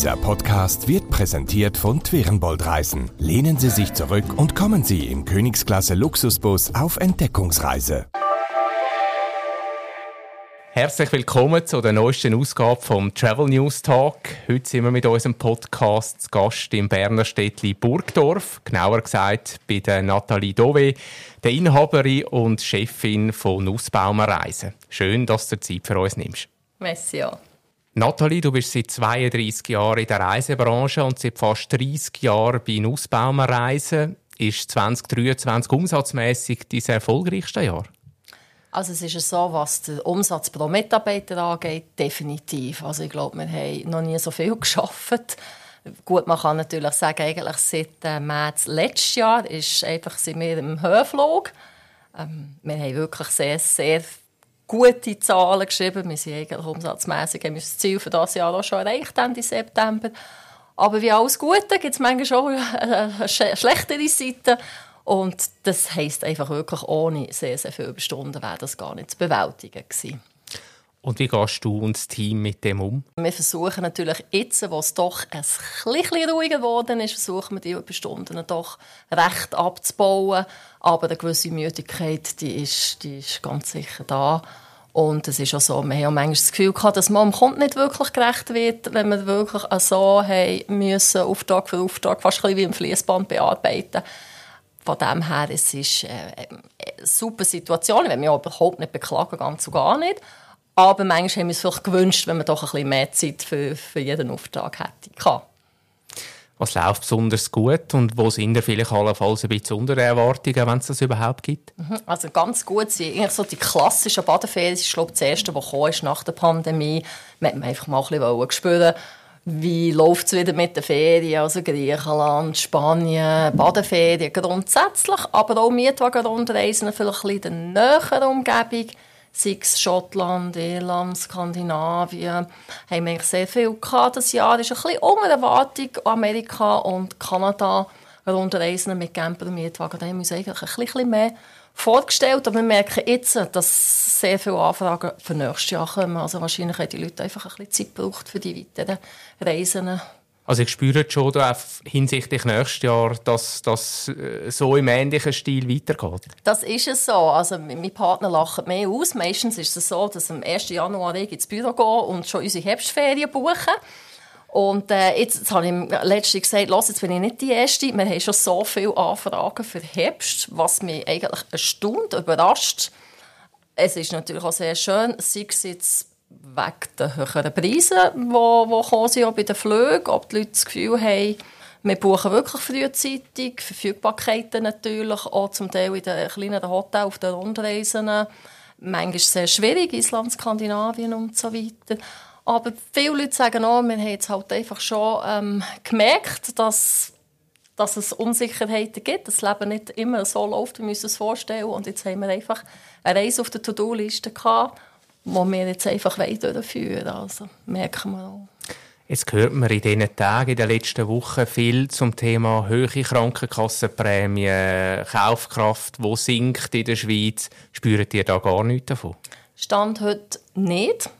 Dieser Podcast wird präsentiert von Twerenbold Reisen. Lehnen Sie sich zurück und kommen Sie im Königsklasse Luxusbus auf Entdeckungsreise. Herzlich willkommen zu der neuesten Ausgabe vom Travel News Talk. Heute sind wir mit unserem Podcast zu Gast im Berner Städtli Burgdorf, genauer gesagt bei der Nathalie Dove, der Inhaberin und Chefin von Nussbaumer Reisen. Schön, dass du Zeit für uns nimmst. Merci, ja. Nathalie, du bist seit 32 Jahren in der Reisebranche und seit fast 30 Jahren bei Nussbaumer Reisen. Ist 2023 umsatzmäßig dein erfolgreichste Jahr? Also es ist so, was den Umsatz pro Mitarbeiter angeht, definitiv. Also ich glaube, wir haben noch nie so viel geschafft. Gut, man kann natürlich sagen, eigentlich seit äh, März letztes Jahr ist einfach sind wir im Höhenflug. Ähm, wir haben wirklich sehr, sehr gute Zahlen geschrieben. Wir sind eigentlich umsatzmässig haben das Ziel für das Jahr auch schon erreicht, Ende September. Aber wie alles Gute gibt es manchmal eine schlechtere Seite. Und das heisst einfach wirklich, ohne sehr, sehr viele Überstunden wäre das gar nicht zu bewältigen gewesen. Und wie gehst du und das Team mit dem um? Wir versuchen natürlich jetzt, wo es doch ein bisschen ruhiger geworden ist, versuchen wir die Überstunden doch recht abzubauen. Aber eine gewisse Müdigkeit, die ist, die ist ganz sicher da. Und es ist auch so, wir haben auch manchmal das Gefühl gehabt, dass man am Kunden nicht wirklich gerecht wird, wenn wir wirklich so haben müssen, Auftrag für Auftrag, fast ein wie im Fließband bearbeiten von dem her, es ist äh, eine super Situation. Ich will mich überhaupt nicht beklagen, ganz und gar nicht. Aber manchmal haben wir es vielleicht gewünscht, wenn man doch ein bisschen mehr Zeit für, für jeden Auftrag hätte. Was läuft besonders gut und wo sind ihr vielleicht allenfalls ein bisschen unter Erwartungen, wenn es das überhaupt gibt? Mhm. Also ganz gut sind eigentlich so die klassischen Badeferien. Das ist glaube ich, das erste, was ist nach der Pandemie. Man hat einfach mal ein bisschen spüren wie läuft es wieder mit den Ferien, also Griechenland, Spanien, Badeferien grundsätzlich, aber auch Mietwagenrundreisen vielleicht ein bisschen in der näheren Umgebung, sei es Schottland, Irland, Skandinavien, haben wir sehr viel gehabt. Das Jahr ist ein bisschen unter Erwartung Amerika und Kanada Rundreisen mit Camper und Mietwagen, da haben wir uns eigentlich ein bisschen mehr vorgestellt, aber wir merken jetzt, dass sehr viele Anfragen für nächstes Jahr kommen. Also wahrscheinlich haben die Leute einfach ein bisschen Zeit gebraucht für die weiteren Reisen. Also ich spüre schon da hinsichtlich nächstes Jahr, dass das äh, so im ähnlichen Stil weitergeht. Das ist es so. Also mein Partner lacht mehr aus. Meistens ist es so, dass am 1. Januar ich ins Büro gehe und schon unsere Herbstferien buchen. Und äh, jetzt, jetzt habe ich letztens gesagt, los, jetzt bin ich nicht die Erste. Wir haben schon so viele Anfragen für Herbst, was mich eigentlich eine Stunde überrascht. Es ist natürlich auch sehr schön, sei es jetzt wegen der höheren Preise, die, die kommen sind, auch bei den Flügen, ob die Leute das Gefühl haben, wir buchen wirklich frühzeitig, Verfügbarkeiten natürlich, auch zum Teil in den kleineren Hotels auf den Rundreisen. Manchmal ist es sehr schwierig, Island, Skandinavien und so weiter. Aber viele Leute sagen auch, wir haben jetzt halt einfach schon ähm, gemerkt, dass, dass es Unsicherheiten gibt, dass das Leben nicht immer so läuft, wie wir uns das vorstellen. Und jetzt haben wir einfach eine Reise auf der To-Do-Liste gehabt, die wir jetzt einfach durchführen wollen. Also merken wir auch. Jetzt hört man in diesen Tagen, in den letzten Wochen viel zum Thema hohe Krankenkassenprämie, Kaufkraft, die sinkt in der Schweiz. Spürt ihr da gar nichts davon? Stand heute nicht.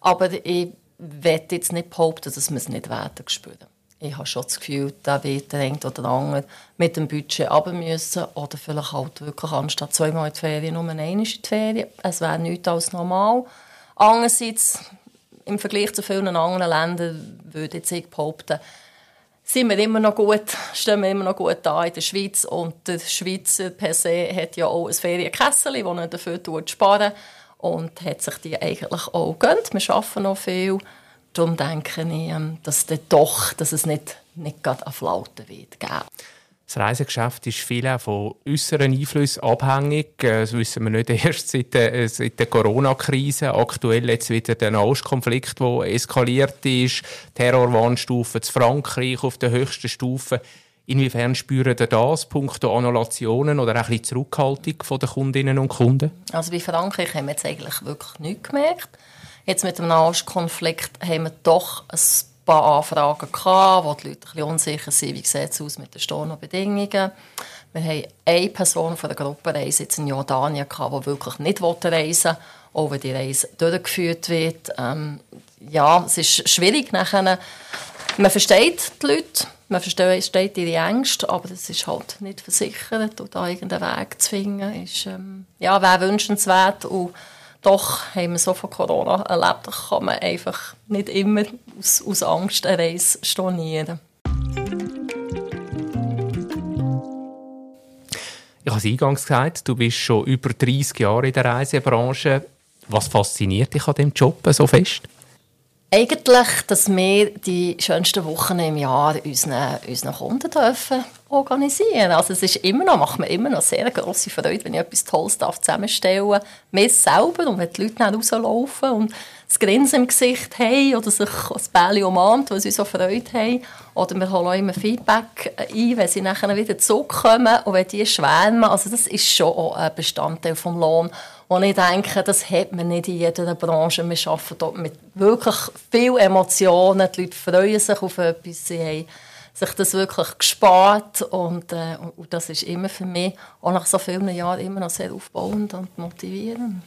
Aber ich werde jetzt nicht behaupten, dass wir es nicht werden spüren. Ich habe schon das Gefühl, da wird der eine oder andere mit dem Budget runter müssen oder vielleicht halt wirklich anstatt zweimal in die Ferien nur einmal in die Ferien. Es wäre nichts als normal. Andererseits, im Vergleich zu vielen anderen Ländern, würde ich jetzt behaupten, sind wir immer noch gut, stehen wir immer noch gut da in der Schweiz. Und der Schweizer per se hat ja auch ein Ferienkessel, das er dafür sparen und hat sich die eigentlich auch gönnt. Wir arbeiten noch viel. Darum denke ich, ähm, dass, doch, dass es nicht, nicht gerade eine Flaute wird geben. Das Reisegeschäft ist viel auch von äußeren Einflüssen abhängig. Äh, das wissen wir nicht erst seit der, seit der Corona-Krise. Aktuell jetzt wieder der Nahostkonflikt, der eskaliert ist. Terrorwarnstufe zu Frankreich auf der höchsten Stufe. Inwiefern spüren Sie das, punkto Annulationen oder auch ein bisschen Zurückhaltung den Kundinnen und Kunden? Also bei Frankreich haben wir jetzt eigentlich wirklich nichts gemerkt. Jetzt mit dem Nahostkonflikt haben wir doch ein paar Anfragen gehabt, wo die Leute ein unsicher sind, wie sieht es aus mit den Stornobedingungen. Wir haben eine Person von der Gruppenreise jetzt in Jordanien gehabt, die wirklich nicht reisen wollte, auch wenn die Reise durchgeführt wird. Ähm, ja, es ist schwierig nachher man versteht die Leute, man versteht ihre Ängste, aber das ist halt nicht versichert und da irgendeinen Weg zu finden, ist, ähm, ja, wäre wünschenswert und doch haben wir so von Corona erlebt, kann man einfach nicht immer aus, aus Angst eine Reise stornieren. Ich habe es eingangs gesagt, du bist schon über 30 Jahre in der Reisebranche. Was fasziniert dich an diesem Job so fest? Eigentlich, dass wir die schönsten Wochen im Jahr unseren, unseren Kunden dürfen organisieren. Also es ist immer noch, macht mir immer noch sehr große Freude, wenn ich etwas Tolles darf zusammenstellen. Mir selber und wenn die Leute dann rauslaufen und das Grinsen im Gesicht haben oder sich das Bälle umarmt, weil sie so Freude haben. Oder wir holen immer Feedback ein, wenn sie nachher wieder zurückkommen und wenn die schwärmen. Also das ist schon auch ein Bestandteil des Lohns. Und ich denke, das hat man nicht in jeder Branche. Wir arbeiten dort mit wirklich vielen Emotionen. Die Leute freuen sich auf etwas. Sie haben sich das wirklich gespart und, äh, und das ist immer für mich auch nach so vielen Jahren immer noch sehr aufbauend und motivierend.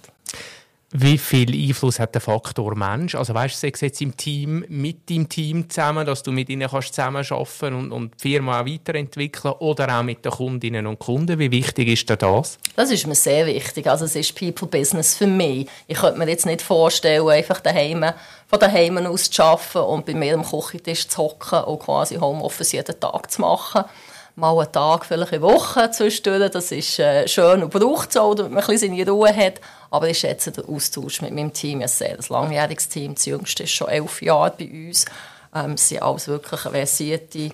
Wie viel Einfluss hat der Faktor Mensch? Also weißt du, jetzt im Team, mit deinem Team zusammen, dass du mit ihnen kannst zusammenarbeiten und, und die Firma auch weiterentwickeln oder auch mit den Kundinnen und Kunden. Wie wichtig ist dir das? Das ist mir sehr wichtig. Also es ist People Business für mich. Ich könnte mir jetzt nicht vorstellen, einfach daheim, von daheim aus zu arbeiten und bei mir am Küchentisch zu hocken und quasi Homeoffice jeden Tag zu machen mal einen Tag, vielleicht eine Woche zwischendurch. Das ist äh, schön und braucht es auch, damit man ein bisschen seine Ruhe hat. Aber ich schätze den Austausch mit meinem Team ein sehr ein langjähriges Team. Das jüngste ist schon elf Jahre bei uns. Ähm, sie sind alles wirklich versierte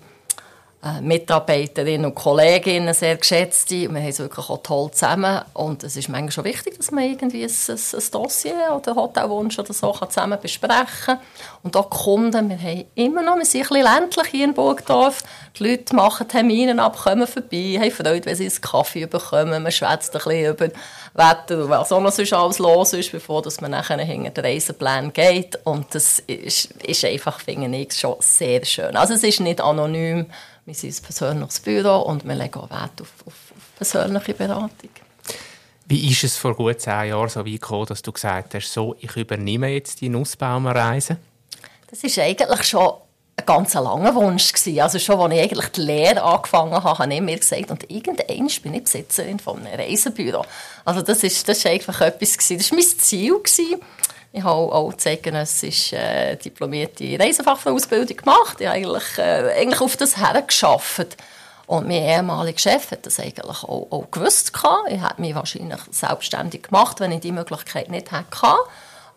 Mitarbeiterinnen und Kolleginnen, sehr geschätzte. Wir haben es wirklich auch toll zusammen. Und es ist manchmal schon wichtig, dass man irgendwie ein, ein, Dossier oder Hotelwunsch oder so zusammen besprechen kann. Und auch die Kunden, wir haben immer noch, wir sind ein bisschen ländlich hier in Burgdorf. Die Leute machen Termine ab, kommen vorbei, haben Freude, wenn sie einen Kaffee bekommen. Man schwätzt ein bisschen über Wetter und was auch noch sonst alles los ist, bevor dass man nachher hinter den Reiseplan geht. Und das ist, ist einfach, finde ich, schon sehr schön. Also es ist nicht anonym, wir sind ein persönliches Büro und wir legen auch Wert auf, auf, auf persönliche Beratung. Wie ist es vor gut zehn Jahren so weit gekommen, dass du gesagt hast, so, ich übernehme jetzt die Nussbaumerreise? Das ist eigentlich schon ein ganz langer Wunsch gewesen. Also schon, als ich eigentlich die Lehre angefangen habe, habe ich mir gesagt, und irgendwann bin ich Besitzerin von einem Reisebüro. Also das ist, das ist einfach etwas gewesen. Das war mein Ziel gewesen. Ich habe auch zeitgenössisch äh, diplomierte Reisefachfrau-Ausbildung gemacht. Ich habe eigentlich, äh, eigentlich auf das hergeschafft. Und mein ehemaliger Chef hat das eigentlich auch, auch gewusst. Ich hätte mich wahrscheinlich selbstständig gemacht, wenn ich die Möglichkeit nicht hätte.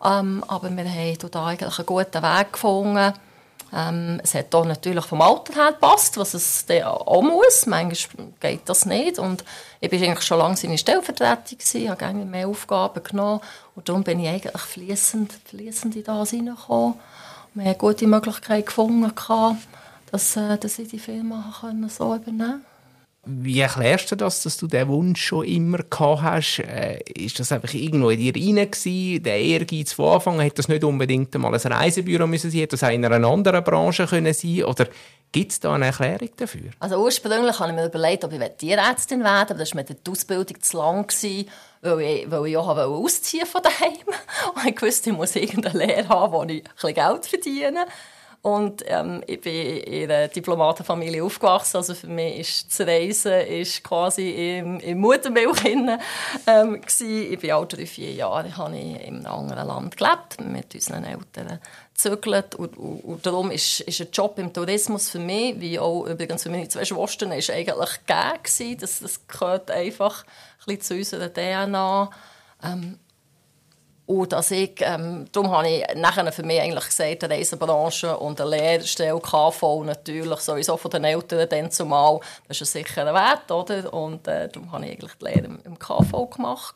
Ähm, aber wir haben da eigentlich einen guten Weg gefunden. Ähm, es hat auch natürlich vom Alter her gepasst, was es dann auch muss. Manchmal geht das nicht. Und ich war eigentlich schon lange seine Stellvertretung, gewesen, habe gerne mehr Aufgaben genommen. Und darum bin ich eigentlich fließend, fließend in das hineingekommen. Wir haben gute Möglichkeit gefunden, dass, äh, dass ich die Firma so übernehmen konnte. Wie erklärst du das, dass du diesen Wunsch schon immer gehabt hast? Äh, ist das einfach irgendwo in dir rein gewesen? Der Ehrgeiz von Anfang hätte das nicht unbedingt mal ein Reisebüro müssen sein, hätte das auch in einer anderen Branche können sein Oder gibt es da eine Erklärung dafür? Also ursprünglich habe ich mir überlegt, ob ich Tierärztin werden aber das war mir die Ausbildung zu lang, gewesen, weil ich, weil ich auch ausziehen von daheim Und ich wusste, ich muss irgendeine Lehre haben, wo ich ein bisschen Geld verdiene. Und ähm, ich bin in einer Diplomatenfamilie aufgewachsen. Also für mich ist das Reisen ist quasi im, im Muttermilch hin, ähm, Ich bin auch drei, vier Jahre habe ich in einem anderen Land gelebt, mit unseren Eltern gezögert. Und, und, und, darum ist, ist ein Job im Tourismus für mich, wie auch übrigens für meine zwei Schwestern, ist eigentlich gegeben. Das, das gehört einfach ein bisschen zu unserer DNA. Ähm, und dass ich, ähm, darum habe ich nachher für mich eigentlich gesagt, die Reisebranche und eine Lehrstelle KV natürlich, sowieso von den Eltern dann zumal, das ist ein sicherer Wert, oder? Und äh, darum habe ich eigentlich die Lehre im, KV gemacht.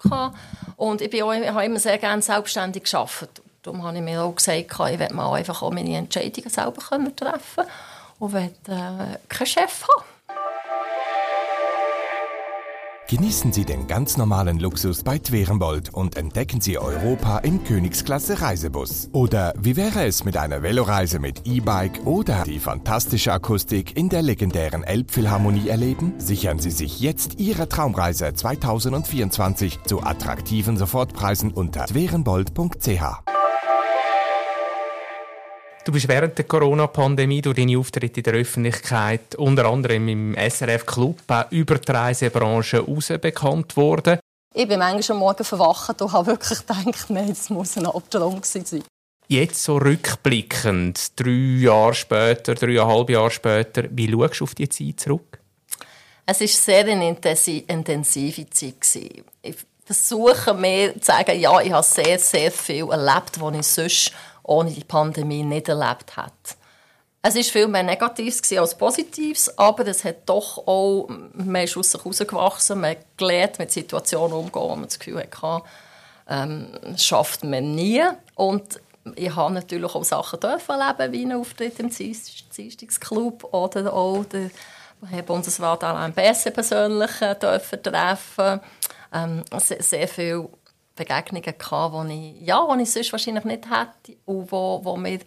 Und ich, bin auch, ich habe immer sehr gerne selbstständig gearbeitet. Darum habe ich mir auch gesagt, ich werde mal einfach auch meine Entscheidungen selber treffen können und will äh, keinen Chef haben. Genießen Sie den ganz normalen Luxus bei Twerenbold und entdecken Sie Europa im Königsklasse Reisebus. Oder wie wäre es mit einer Veloreise mit E-Bike oder die fantastische Akustik in der legendären Elbphilharmonie erleben? Sichern Sie sich jetzt Ihre Traumreise 2024 zu attraktiven Sofortpreisen unter twerenbold.ch. Du bist während der Corona-Pandemie durch deine Auftritte in der Öffentlichkeit, unter anderem im SRF Club, auch über die Reisebranche heraus bekannt worden. Ich bin manchmal am Morgen verwacht und habe wirklich gedacht, nein, das muss ein Albtraum sein. Jetzt so rückblickend, drei Jahre später, dreieinhalb Jahre später, wie schaust du auf die Zeit zurück? Es war sehr eine intensive Zeit. Ich versuche mir zu sagen, ja, ich habe sehr, sehr viel erlebt, was ich sonst ohne die Pandemie nicht erlebt hätte. Es war viel mehr Negatives als Positives, aber es hat doch auch, man ist aus sich herausgewachsen, man hat gelernt, mit Situationen umzugehen, wo man das Gefühl hatte, ähm, schafft man nie. Und ich habe natürlich auch Sachen erleben, wie einen Auftritt im Dienstungsclub oder auch den Bundesrat Alain Besse persönlich äh, dürfen treffen. Ähm, sehr, sehr viele Begegnungen gehabt, die ich, ja, die ich sonst wahrscheinlich nicht hätte und wo, wo mir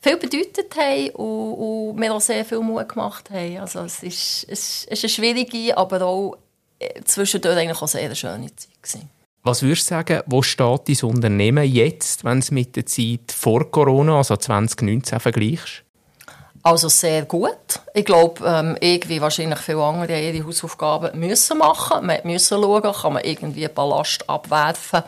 viel bedeutet haben und, und mir auch sehr viel Mut gemacht haben. Also es ist, es ist eine schwierige, aber auch äh, zwischendurch eigentlich auch sehr schöne Zeit gewesen. Was würdest du sagen, wo steht dein Unternehmen jetzt, wenn es mit der Zeit vor Corona, also 2019, vergleichst? Also sehr gut. Ich glaube, ähm, irgendwie wahrscheinlich viele andere ihre Hausaufgaben müssen machen. Man müssen schauen, kann man irgendwie Ballast abwerfen.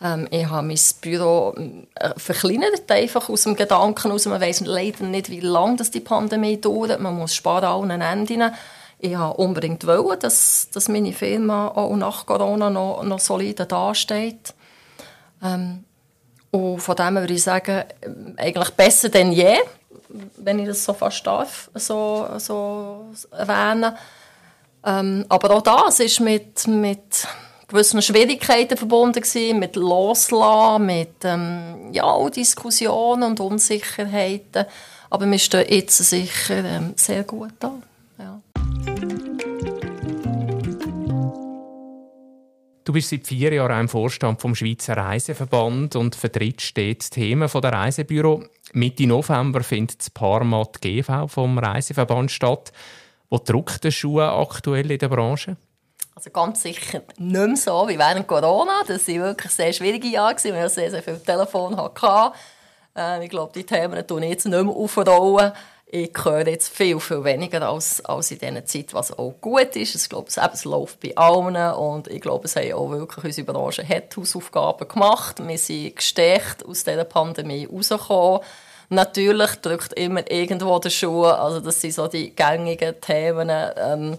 Ähm, ich habe mein Büro äh, verkleinert, einfach aus dem Gedanken aus. Man weiß leider nicht, wie lange die Pandemie dauert. Man muss sparen an allen Enden. Ich wollte unbedingt, wollen, dass, dass meine Firma auch nach Corona noch, noch solide dasteht. Ähm, und von dem würde ich sagen, eigentlich besser denn je wenn ich das so fast darf, so, so erwähnen. Ähm, aber auch das ist mit, mit gewissen Schwierigkeiten verbunden gewesen, mit Loslassen, mit ähm, ja, Diskussionen und Unsicherheiten. Aber wir stehen jetzt sicher ähm, sehr gut da. Ja. Du bist seit vier Jahren im Vorstand vom Schweizer Reiseverband und vertrittst stets Themen der Reisebüro. Mitte November findet das Parmat GV vom Reiseverband statt. Wo drückt der Schuh aktuell in der Branche? Also ganz sicher nicht mehr so wie während Corona. Das waren wirklich sehr schwierige Jahre, weil wir sehr, sehr viel Telefon hatten. Äh, ich glaube, die Themen tun jetzt nicht mehr aufrollen. Ich höre jetzt viel, viel weniger als, als in dieser Zeit, was auch gut ist. Ich glaube, es, läuft bei allen und ich glaube, es haben auch wirklich unsere Branche hat Hausaufgaben gemacht. Wir sind gestärkt aus dieser Pandemie rausgekommen. Natürlich drückt immer irgendwo der Schuh, also das sind so die gängigen Themen, ähm,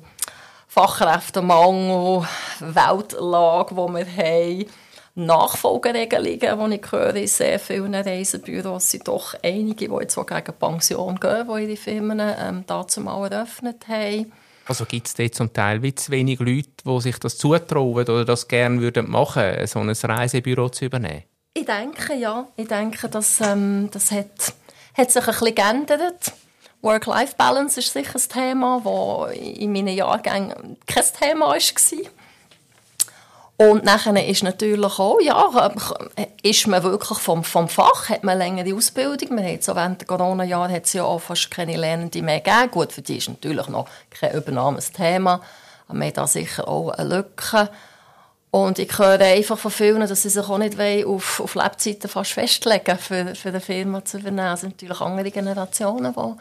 Fachkräftemangel, Weltlage, die wir haben, Nachfolgeregelungen, die ich höre in sehr vielen Reisebüros, sind doch einige, die jetzt auch gegen Pension gehen, die ihre Firmen ähm, dazu mal eröffnet haben. Also gibt es dort zum Teil wie zu wenig Leute, die sich das zutrauen oder das gerne würden machen, so ein Reisebüro zu übernehmen? Ich denke, ja. Ich denke, dass, ähm, das hat, hat sich ein bisschen geändert. Work-Life-Balance ist sicher ein Thema, das in meinen Jahrgängen kein Thema war. Und nachher ist natürlich auch, ja, ist man wirklich vom, vom Fach, hat man längere Ausbildung. Wir haben so während der Corona-Jahre hat es ja auch fast keine Lernenden mehr gegeben. Gut, für die ist natürlich noch kein Übernahmesthema. Aber wir haben da sicher auch eine Lücke. Und ich höre einfach von vielen, dass sie sich auch nicht auf, auf Lebzeiten fast festlegen für, für eine Firma zu übernehmen. Es sind natürlich andere Generationen, die,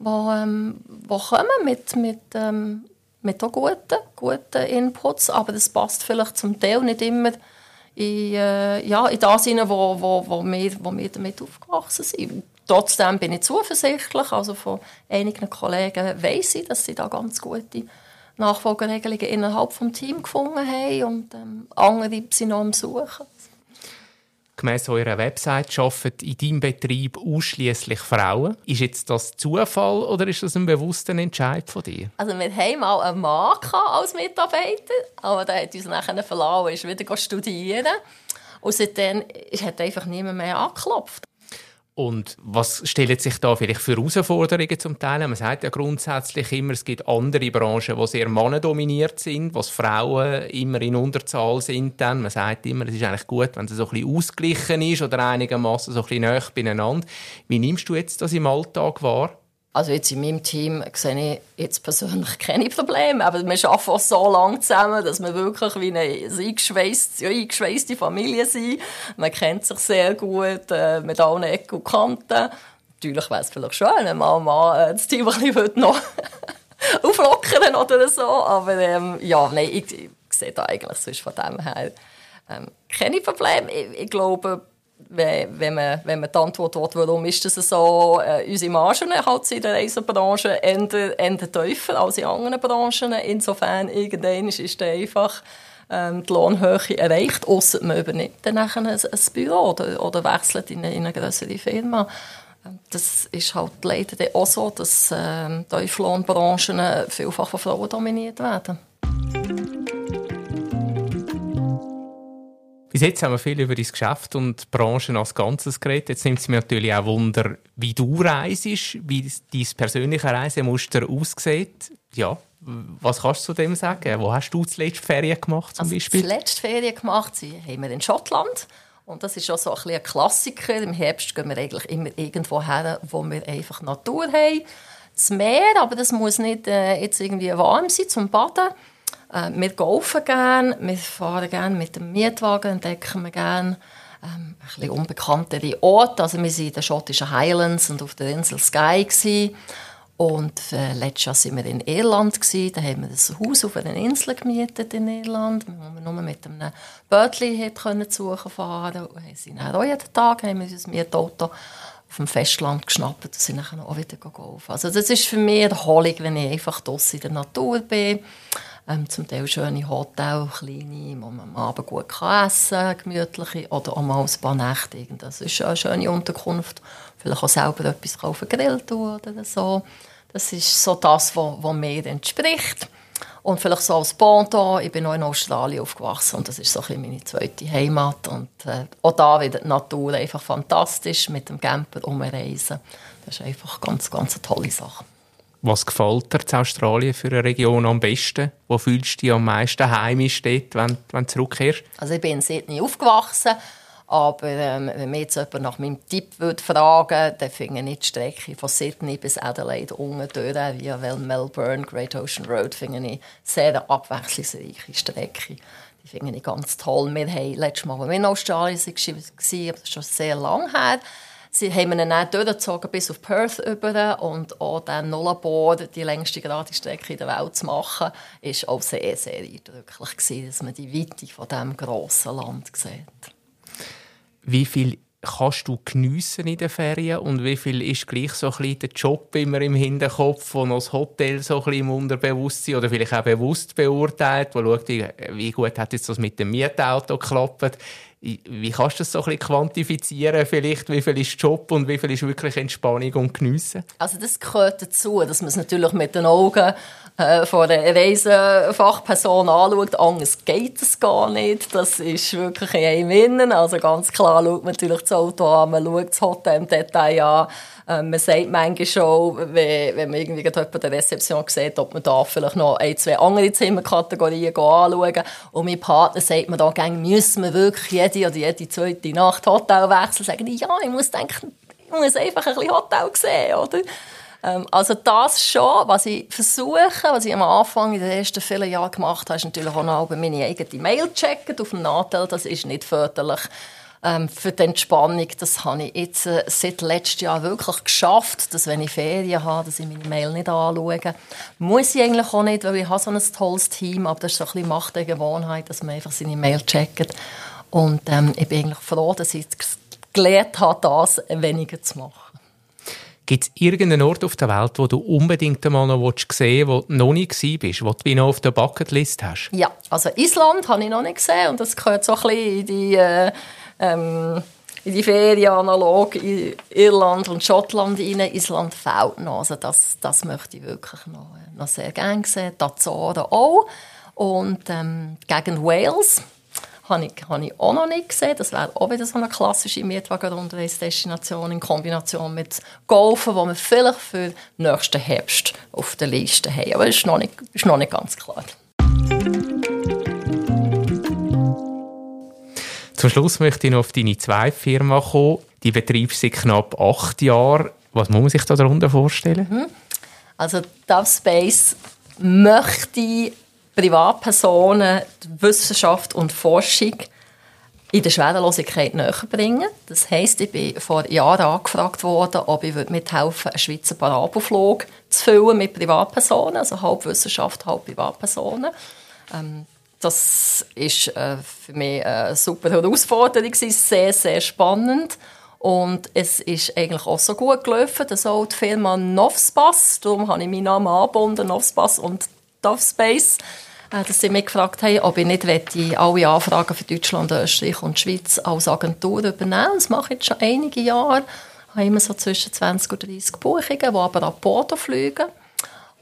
die, ähm, die kommen mit, mit ähm, mit auch guten, guten Inputs, aber das passt vielleicht zum Teil nicht immer in, äh, ja, in das hinein, wo, wo, wo, wir, wo wir damit aufgewachsen sind. Trotzdem bin ich zuversichtlich, also von einigen Kollegen weiss ich, dass sie da ganz gute Nachfolgeregelungen innerhalb des Teams gefunden haben und ähm, andere sind noch am Suchen. Gemäss eurer Website arbeiten in deinem Betrieb ausschließlich Frauen. Ist jetzt das Zufall oder ist das ein bewusster Entscheid von dir? Also wir hatten mal einen Mann als Mitarbeiter, aber der hat uns nachher verlassen ist wieder studieren. Und seitdem hat einfach niemand mehr angeklopft. Und was stellen sich da vielleicht für Herausforderungen zum Teil? Man sagt ja grundsätzlich immer, es gibt andere Branchen, die sehr mannendominiert sind, wo Frauen immer in Unterzahl sind. Dann. Man sagt immer, es ist eigentlich gut, wenn es so ein bisschen ausgeglichen ist oder einigermaßen so ein bisschen näher beieinander. Wie nimmst du jetzt das im Alltag wahr? Also jetzt in meinem Team sehe ich jetzt persönlich keine Probleme, aber wir arbeiten auch so lange zusammen, dass wir wirklich wie eine eingeschweißte, eingeschweißte Familie sind. Man kennt sich sehr gut, äh, mit allen Ecken und Kanten. natürlich wäre es vielleicht schön, wenn man mal äh, das Team ein bisschen noch auflockern oder so, aber ähm, ja, nein, ich, ich sehe da eigentlich sonst von dem her ähm, keine Probleme. Ich, ich glaube, wenn, man, wenn man die Antwort will, warum ist das so, äh, unsere Margen halt in der Reisenbranche eher, eher tiefer als in anderen Branchen. Insofern, irgendwann ist es einfach ähm, die Lohnhöhe erreicht, ausser man übernimmt dann ein, ein Büro oder, oder wechselt in eine, in eine größere Firma. Ähm, das ist halt leider auch so, dass ähm, Tieflohnbranchen vielfach von Frauen dominiert werden. Jetzt haben wir viel über dein Geschäft und die Branche als Ganzes geredet. Jetzt nimmt es mir natürlich auch Wunder, wie du reist, wie dein persönliche Reisemuster aussieht. Ja, was kannst du zu dem sagen? Wo hast du zuletzt Ferien gemacht zum also Beispiel? Zuletzt Ferien gemacht haben wir in Schottland. Und das ist auch so ein, ein Klassiker. Im Herbst gehen wir eigentlich immer irgendwo her, wo wir einfach Natur haben. Das Meer, aber das muss nicht äh, jetzt irgendwie warm sein zum Baden. Äh, wir golfen gerne, wir fahren gerne mit dem Mietwagen, entdecken wir gerne ähm, ein bisschen unbekanntere Orte. Also wir waren in den schottischen Highlands und auf der Insel Skye. Gewesen. Und äh, letztes Jahr waren wir in Irland. Gewesen. Da haben wir ein Haus auf einer Insel gemietet in Irland, wo wir nur mit einem Bötchen können suchen fahren konnten. Wir sind auch jeden Tag haben wir unser Mietauto auf dem Festland geschnappt und sind dann auch wieder golfen. Also das ist für mich Erholung, wenn ich einfach draußen in der Natur bin. Ähm, zum Teil schöne Hotels, kleine, wo man am Abend gut kann essen kann, gemütliche, oder auch mal ein paar Nächte. Das ist eine schöne Unterkunft. Vielleicht auch selber etwas auf den Grill tun oder so. Das ist so das, was, mir entspricht. Und vielleicht so als Pendant, ich bin auch in Australien aufgewachsen und das ist so ein meine zweite Heimat. Und äh, auch da wieder die Natur einfach fantastisch, mit dem Camper umreisen. Das ist einfach ganz, ganz eine tolle Sache. Was gefällt dir zu Australien für eine Region am besten? Wo fühlst du dich am meisten heimisch dort, wenn, wenn du zurückkehrst? Also ich bin in Sydney aufgewachsen, aber ähm, wenn mich jetzt jemand nach meinem Tipp würde fragen dann finde ich die Strecke von Sydney bis Adelaide unten durch, via Melbourne, Great Ocean Road, finde ich sehr abwechslungsreiche Strecke. Die finde ich ganz toll. Wir haben letztes Mal, als wir in Australien waren, das ist schon sehr lange her, Sie haben ihn dann durchgezogen bis auf Perth über und auch dann Nullabor, die längste gerade Strecke der Welt zu machen, war auch sehr, sehr eindrücklich gewesen, dass man die Weite von diesem grossen Land sieht. Wie viel kannst du geniessen in den Ferien? Und wie viel ist gleich so ein bisschen der Job immer im Hinterkopf, wo noch das Hotel so ein bisschen im Unterbewusstsein oder vielleicht auch bewusst beurteilt, wo schaut, wie gut hat jetzt das mit dem Mietauto geklappt, wie kannst du das so ein bisschen quantifizieren, vielleicht, wie viel ist Job und wie viel ist wirklich Entspannung und Geniessen? Also das gehört dazu, dass man es natürlich mit den Augen äh, von einer Reisefachperson anschaut. Anders geht es gar nicht. Das ist wirklich in einem Innen. Also ganz klar schaut man natürlich das Auto an, man schaut das Hotel im Detail an, ähm, man sagt manchmal schon, wenn, man irgendwie jemand der Rezeption sieht, ob man da vielleicht noch ein, zwei andere Zimmerkategorien anschauen Und mein Partner sagt mir da gerne, müssen wir wirklich jede oder jede zweite Nacht Hotel wechseln. Sagen die, ja, ich muss denken, ich muss einfach ein bisschen Hotel sehen, oder? Ähm, also das schon, was ich versuche, was ich am Anfang in den ersten vielen Jahren gemacht habe, ist natürlich auch noch meine eigene Mail checken auf dem Nadel. Das ist nicht förderlich ähm, für die Entspannung. Das habe ich jetzt äh, seit letztem Jahr wirklich geschafft, dass wenn ich Ferien habe, dass ich meine Mail nicht anschaue. Muss ich eigentlich auch nicht, weil ich habe so ein tolles Team, aber das ist so ein bisschen Macht der Gewohnheit, dass man einfach seine Mail checkt. Und ähm, ich bin eigentlich froh, dass ich gelernt habe, das weniger zu machen. Gibt es irgendeinen Ort auf der Welt, wo du unbedingt einmal noch sehen willst, wo du noch nicht warst, wo du noch auf der Bucketlist hast? Ja, also Island habe ich noch nicht gesehen und das gehört so ein bisschen in die... Äh, ähm, in die Ferien analog in Irland und Schottland rein. Island fehlt noch. Also das, das möchte ich wirklich noch, noch sehr gerne sehen. Die Azoren auch. Und ähm, gegen Wales habe ich, habe ich auch noch nicht gesehen. Das wäre auch wieder so eine klassische Mietwagen-Rundreise-Destination in Kombination mit Golfen, die wir vielleicht für nächsten Herbst auf der Liste haben. Aber das ist noch nicht, ist noch nicht ganz klar. Zum Schluss möchte ich noch auf deine zweite Firma kommen. Die betreibst seit knapp acht Jahren. Was muss man sich darunter vorstellen? Mhm. Also Space möchte Privatpersonen Wissenschaft und Forschung in der Schwerelosigkeit näher bringen. Das heisst, ich bin vor Jahren angefragt worden, ob ich mithelfen würde, einen Schweizer Parabelflug zu füllen mit Privatpersonen, also halb Wissenschaft, halb Privatpersonen. Ähm, das ist äh, für mich eine super Herausforderung, sehr, sehr spannend. Und es ist eigentlich auch so gut gelaufen, dass auch die Firma Novspass, darum habe ich meinen Namen angebunden, Novspass und Dovespace, äh, dass sie mich gefragt haben, ob ich nicht möchte, alle Anfragen für Deutschland, Österreich und die Schweiz als Agentur übernehmen Das mache ich jetzt schon einige Jahre. Ich habe immer so zwischen 20 und 30 Buchungen, die aber ab Bodo fliegen.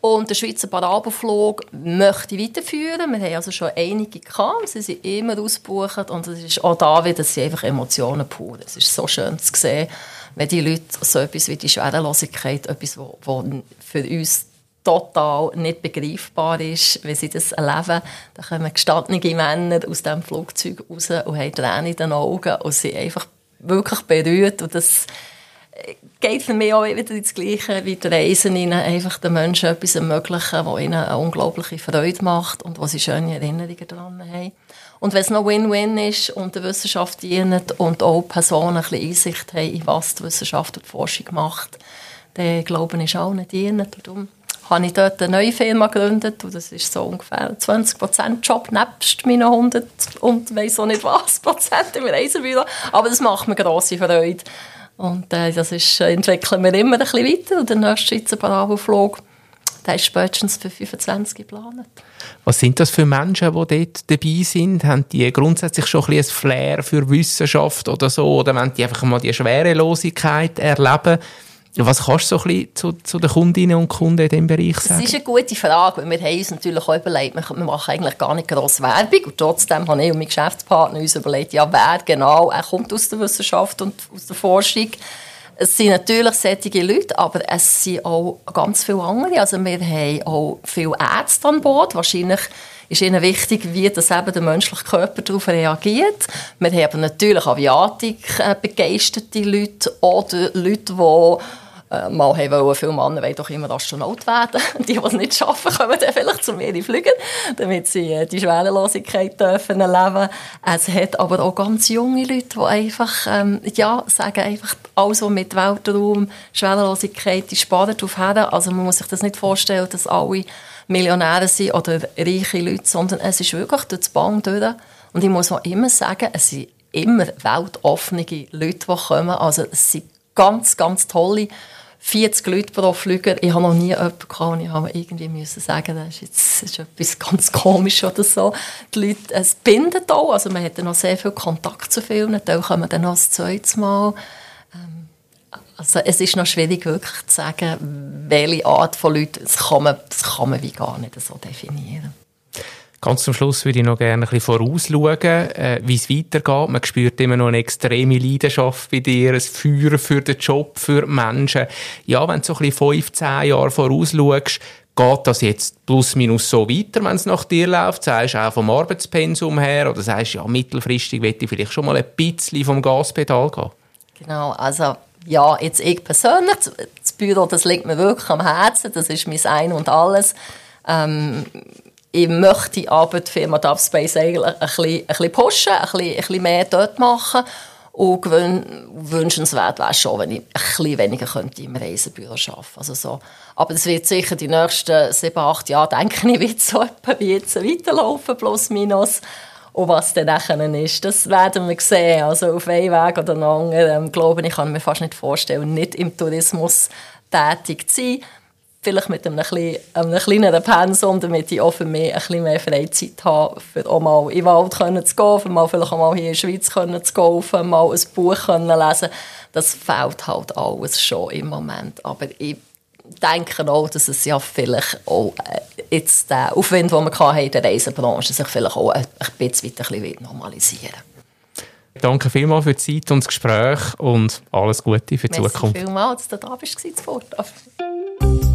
Und der Schweizer Parabelflug möchte ich weiterführen. Wir haben also schon einige gehabt. Sie sind immer ausgebucht. Und es ist auch da wieder, sind einfach Emotionen pur. Es ist so schön zu sehen, wenn die Leute so etwas wie die Schwerelosigkeit, etwas, was für uns total nicht begreifbar ist, wie sie das erleben. Da kommen gestandene Männer aus diesem Flugzeug raus und haben Tränen in den Augen und sind einfach wirklich berührt. Und das geht für mich auch wieder ins Gleiche wie die Reisen, ihnen einfach den Menschen etwas ermöglichen, was ihnen eine unglaubliche Freude macht und wo sie schöne Erinnerungen daran haben. Und wenn es noch Win-Win ist und der Wissenschaft dient und auch Personen ein bisschen Einsicht haben, in was die Wissenschaft und die Forschung macht, dann glaube ich, auch nicht dienen. Darum habe ich dort eine neue Firma gegründet und das ist so ungefähr 20% Job nebst meinen 100 und weiss auch nicht was Prozent im Reisebüro. Aber das macht mir grosse Freude. Und äh, das ist, äh, entwickeln wir immer ein bisschen weiter und der nächste Schweizer Bravo-Flug der ist spätestens für 25 geplant. Was sind das für Menschen, die dort dabei sind? Haben die grundsätzlich schon ein, ein Flair für Wissenschaft oder so? Oder wollen die einfach mal die Schwerelosigkeit erleben? Was kannst du so ein bisschen zu, zu den Kundinnen und Kunden in diesem Bereich sagen? Das ist eine gute Frage, weil wir haben uns natürlich auch überlegt, wir machen eigentlich gar nicht grosse Werbung und trotzdem haben ich und mein Geschäftspartner uns überlegt, ja, wer genau, er kommt aus der Wissenschaft und aus der Forschung. Es sind natürlich solche Leute, aber es sind auch ganz viele andere. Also wir haben auch viele Ärzte an Bord, wahrscheinlich ist ihnen wichtig, wie das eben der menschliche Körper darauf reagiert. Wir haben natürlich Aviatik äh, Leute oder Leute, die mal haben wollen, viele Männer wollen doch immer Astronaut werden. Die, die es nicht schaffen, kommen dann vielleicht zu mir fliegen, damit sie äh, die Schwerelosigkeit dürfen. Es hat aber auch ganz junge Leute, die einfach, ähm, ja, sagen einfach, also mit Weltraum, Schwerelosigkeit, die sparen darauf her. Also man muss sich das nicht vorstellen, dass alle Millionäre sind oder reiche Leute, sondern es ist wirklich durch das Bang durch. Und ich muss auch immer sagen, es sind immer weltoffene Leute, die kommen. Also es sind ganz, ganz tolle 40 Leute pro Flüger. Ich habe noch nie jemanden gehabt, und ich habe irgendwie müssen sagen, das ist jetzt ist etwas ganz komisch oder so. Die Leute, es bindet auch, also man hat dann noch sehr viel Kontakt zu vielen, dann kommen dann noch das zweite Mal. Also es ist noch schwierig wirklich zu sagen, welche Art von Leuten, das kann man, das kann man wie gar nicht so definieren. Ganz zum Schluss würde ich noch gerne ein bisschen vorausschauen, äh, wie es weitergeht. Man spürt immer noch eine extreme Leidenschaft bei dir, ein Feuer für den Job, für Menschen. Ja, wenn du so ein bisschen fünf, zehn Jahre vorausschaust, geht das jetzt plus minus so weiter, wenn es nach dir läuft? Sagst du auch vom Arbeitspensum her oder sagst ja, mittelfristig möchte ich vielleicht schon mal ein bisschen vom Gaspedal gehen? Genau, also ja, jetzt ich persönlich, das Büro, das liegt mir wirklich am Herzen, das ist mein Ein und Alles. Ähm, ich möchte aber die Firma Dubspace eigentlich ein bisschen, ein bisschen pushen, ein bisschen, ein bisschen mehr dort machen. Und wünschenswert wäre schon, wenn ich ein bisschen weniger könnte im Reisebüro arbeiten also so. Aber es wird sicher die nächsten sieben, acht Jahre, denke ich, wird so wie jetzt weiterlaufen, plus minus. Und was dann nachher ist, das werden wir sehen. Also auf einen Weg oder einen anderen, ähm, glaube ich, kann mir fast nicht vorstellen, nicht im Tourismus tätig zu sein. Vielleicht mit einem, bisschen, einem kleineren Pensum, damit ich auch für mich ein bisschen mehr Freizeit habe, für auch mal in den Wald zu gehen, für mal vielleicht auch mal hier in der Schweiz zu gehen, mal ein Buch zu lesen. Das fehlt halt alles schon im Moment. Aber ich denke auch, dass es ja vielleicht auch äh, jetzt der Aufwand, den wir in der Reisebranche sich vielleicht auch ein bisschen weiter normalisieren Danke vielmals für die Zeit und das Gespräch und alles Gute für die Merci Zukunft. Merci vielmals, dass du da bist, zu